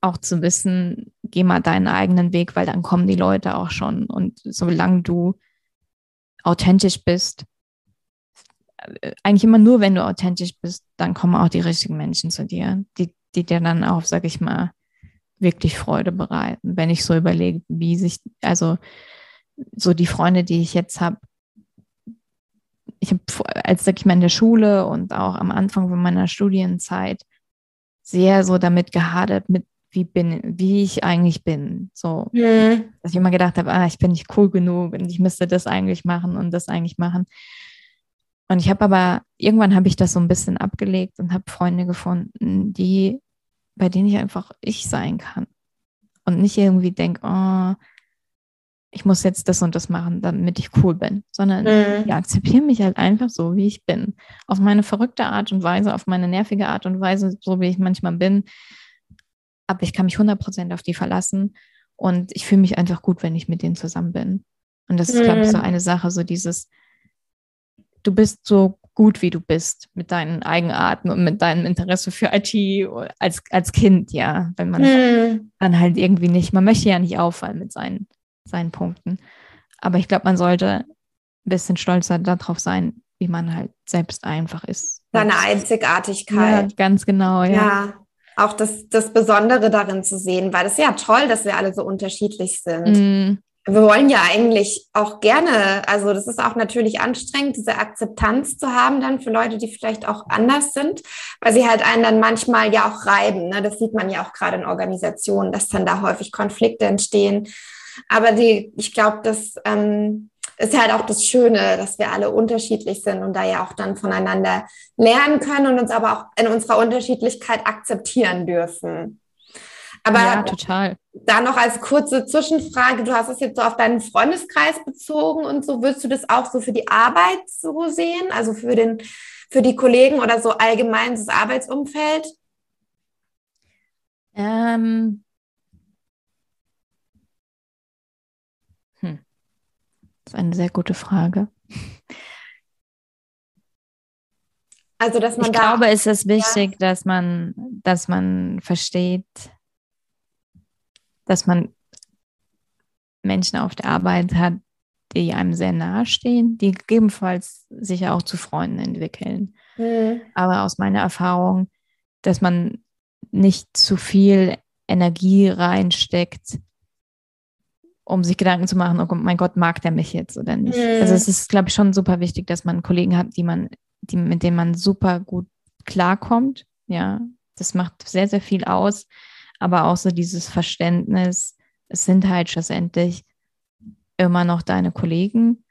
auch zu wissen, geh mal deinen eigenen Weg, weil dann kommen die Leute auch schon. Und solange du authentisch bist, eigentlich immer nur, wenn du authentisch bist, dann kommen auch die richtigen Menschen zu dir, die, die dir dann auch, sag ich mal, wirklich Freude bereiten. Wenn ich so überlege, wie sich, also so die Freunde, die ich jetzt habe, ich habe, als sag ich mal in der Schule und auch am Anfang von meiner Studienzeit sehr so damit gehadert, mit wie bin, wie ich eigentlich bin. So, mhm. dass ich immer gedacht habe, ah, ich bin nicht cool genug und ich müsste das eigentlich machen und das eigentlich machen. Und ich habe aber, irgendwann habe ich das so ein bisschen abgelegt und habe Freunde gefunden, die, bei denen ich einfach ich sein kann. Und nicht irgendwie denke, oh, ich muss jetzt das und das machen, damit ich cool bin, sondern mhm. ich akzeptiere mich halt einfach so, wie ich bin. Auf meine verrückte Art und Weise, auf meine nervige Art und Weise, so wie ich manchmal bin. Aber ich kann mich 100% auf die verlassen und ich fühle mich einfach gut, wenn ich mit denen zusammen bin. Und das ist, mhm. glaube ich, so eine Sache, so dieses, du bist so gut, wie du bist, mit deinen Eigenarten und mit deinem Interesse für IT als, als Kind, ja. Wenn man mhm. dann halt irgendwie nicht, man möchte ja nicht auffallen mit seinen, seinen Punkten. Aber ich glaube, man sollte ein bisschen stolzer darauf sein, wie man halt selbst einfach ist. Seine Einzigartigkeit. Ja, ganz genau, ja. ja. Auch das, das Besondere darin zu sehen, weil es ist ja toll, dass wir alle so unterschiedlich sind. Mm wir wollen ja eigentlich auch gerne, also das ist auch natürlich anstrengend, diese Akzeptanz zu haben dann für Leute, die vielleicht auch anders sind, weil sie halt einen dann manchmal ja auch reiben. Ne? Das sieht man ja auch gerade in Organisationen, dass dann da häufig Konflikte entstehen. Aber die, ich glaube, das ähm, ist halt auch das Schöne, dass wir alle unterschiedlich sind und da ja auch dann voneinander lernen können und uns aber auch in unserer Unterschiedlichkeit akzeptieren dürfen. Aber ja, total. Da noch als kurze Zwischenfrage, du hast es jetzt so auf deinen Freundeskreis bezogen und so, würdest du das auch so für die Arbeit so sehen? Also für den, für die Kollegen oder so allgemein das Arbeitsumfeld? Ähm. Hm. Das ist eine sehr gute Frage. Also, dass man ich da, glaube, es ist wichtig, ja. dass man, dass man versteht, dass man Menschen auf der Arbeit hat, die einem sehr nahe stehen, die gegebenenfalls sich auch zu Freunden entwickeln. Mhm. Aber aus meiner Erfahrung, dass man nicht zu viel Energie reinsteckt, um sich Gedanken zu machen, oh mein Gott, mag der mich jetzt oder nicht. Mhm. Also es ist, glaube ich, schon super wichtig, dass man Kollegen hat, die man, die, mit denen man super gut klarkommt. Ja, das macht sehr, sehr viel aus aber auch so dieses Verständnis, es sind halt schlussendlich immer noch deine Kollegen.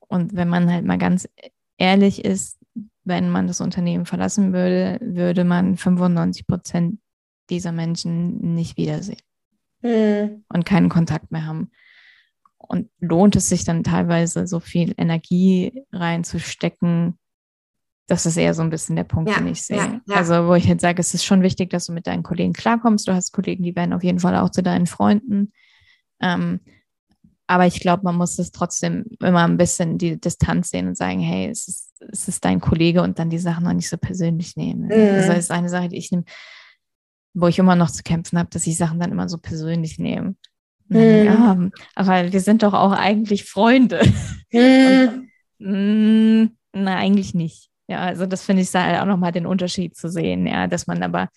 Und wenn man halt mal ganz ehrlich ist, wenn man das Unternehmen verlassen würde, würde man 95 Prozent dieser Menschen nicht wiedersehen mhm. und keinen Kontakt mehr haben. Und lohnt es sich dann teilweise so viel Energie reinzustecken, das ist eher so ein bisschen der Punkt, ja, den ich sehe. Ja, ja. Also, wo ich jetzt sage, es ist schon wichtig, dass du mit deinen Kollegen klarkommst. Du hast Kollegen, die werden auf jeden Fall auch zu deinen Freunden. Ähm, aber ich glaube, man muss es trotzdem immer ein bisschen die Distanz sehen und sagen, hey, es ist, es ist dein Kollege und dann die Sachen noch nicht so persönlich nehmen. Mhm. Also, das ist eine Sache, die ich nehme, wo ich immer noch zu kämpfen habe, dass ich Sachen dann immer so persönlich nehme. Mhm. Ja, aber wir sind doch auch eigentlich Freunde. Mhm. und, mh, na, eigentlich nicht. Ja, also das finde ich halt auch nochmal den Unterschied zu sehen, ja, dass man aber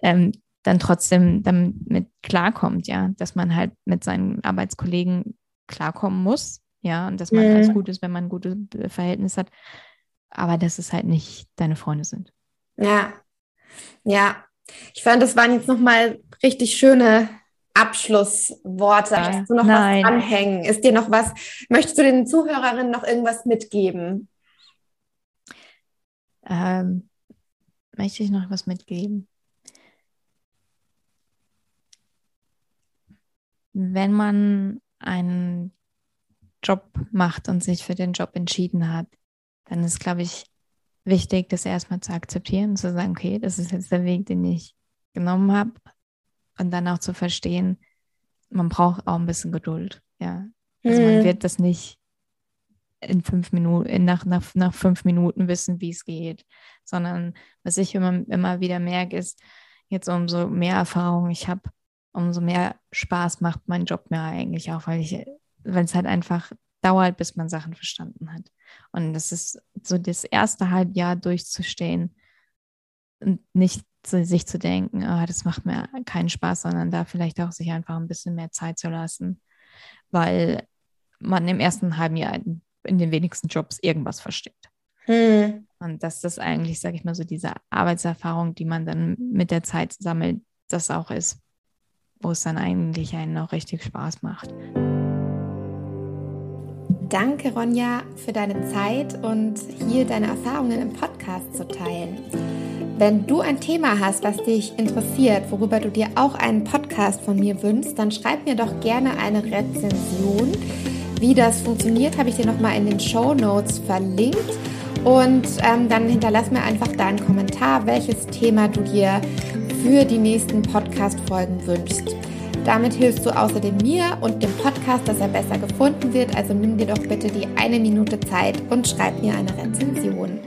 ähm, dann trotzdem damit klarkommt, ja, dass man halt mit seinen Arbeitskollegen klarkommen muss, ja, und dass man mhm. alles gut ist, wenn man ein gutes Verhältnis hat, aber dass es halt nicht deine Freunde sind. Ja, ja. Ich fand, das waren jetzt nochmal richtig schöne Abschlussworte. Ja, Hast du noch nein. was anhängen? Ist dir noch was, möchtest du den Zuhörerinnen noch irgendwas mitgeben? Ähm, möchte ich noch was mitgeben? Wenn man einen Job macht und sich für den Job entschieden hat, dann ist, glaube ich, wichtig, das erstmal zu akzeptieren, zu sagen, okay, das ist jetzt der Weg, den ich genommen habe. Und dann auch zu verstehen, man braucht auch ein bisschen Geduld. Ja. Also mhm. man wird das nicht in fünf Minuten, nach, nach, nach fünf Minuten wissen, wie es geht. Sondern was ich immer, immer wieder merke, ist, jetzt umso mehr Erfahrung ich habe, umso mehr Spaß macht mein Job mir eigentlich auch, weil ich, weil es halt einfach dauert, bis man Sachen verstanden hat. Und das ist so das erste Halbjahr durchzustehen und nicht zu, sich zu denken, oh, das macht mir keinen Spaß, sondern da vielleicht auch sich einfach ein bisschen mehr Zeit zu lassen, weil man im ersten halben Jahr in den wenigsten Jobs irgendwas versteht. Hm. Und dass das eigentlich, sage ich mal, so diese Arbeitserfahrung, die man dann mit der Zeit sammelt, das auch ist, wo es dann eigentlich einen auch richtig Spaß macht. Danke, Ronja, für deine Zeit und hier deine Erfahrungen im Podcast zu teilen. Wenn du ein Thema hast, was dich interessiert, worüber du dir auch einen Podcast von mir wünschst, dann schreib mir doch gerne eine Rezension. Wie das funktioniert, habe ich dir nochmal in den Show Notes verlinkt. Und ähm, dann hinterlass mir einfach deinen Kommentar, welches Thema du dir für die nächsten Podcast-Folgen wünschst. Damit hilfst du außerdem mir und dem Podcast, dass er besser gefunden wird. Also nimm dir doch bitte die eine Minute Zeit und schreib mir eine Rezension.